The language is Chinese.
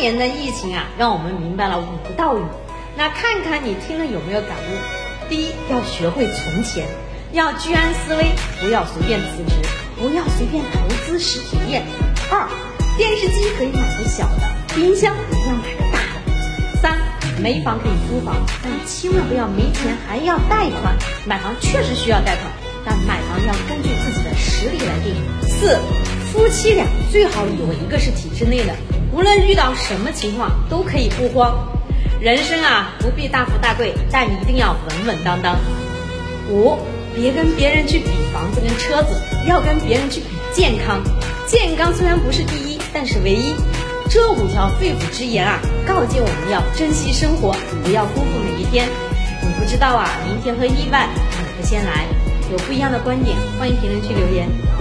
年的疫情啊，让我们明白了五个道理。那看看你听了有没有感悟？第一，要学会存钱，要居安思危，不要随便辞职，不要随便投资实体店。二，电视机可以买个小的，冰箱一定要买个大的。三，没房可以租房，但千万不要没钱还要贷款。买房确实需要贷款，但买房要根据自己的实力来定。四，夫妻俩最好有一个是体制内的，无论遇到什么情况都可以不慌。人生啊，不必大富大贵，但一定要稳稳当当。五，别跟别人去比房子跟车子，要跟别人去比健康。健康虽然不是第一，但是唯一。这五条肺腑之言啊，告诫我们要珍惜生活，不要辜负每一天。你不知道啊，明天和意外哪个先来？有不一样的观点，欢迎评论区留言。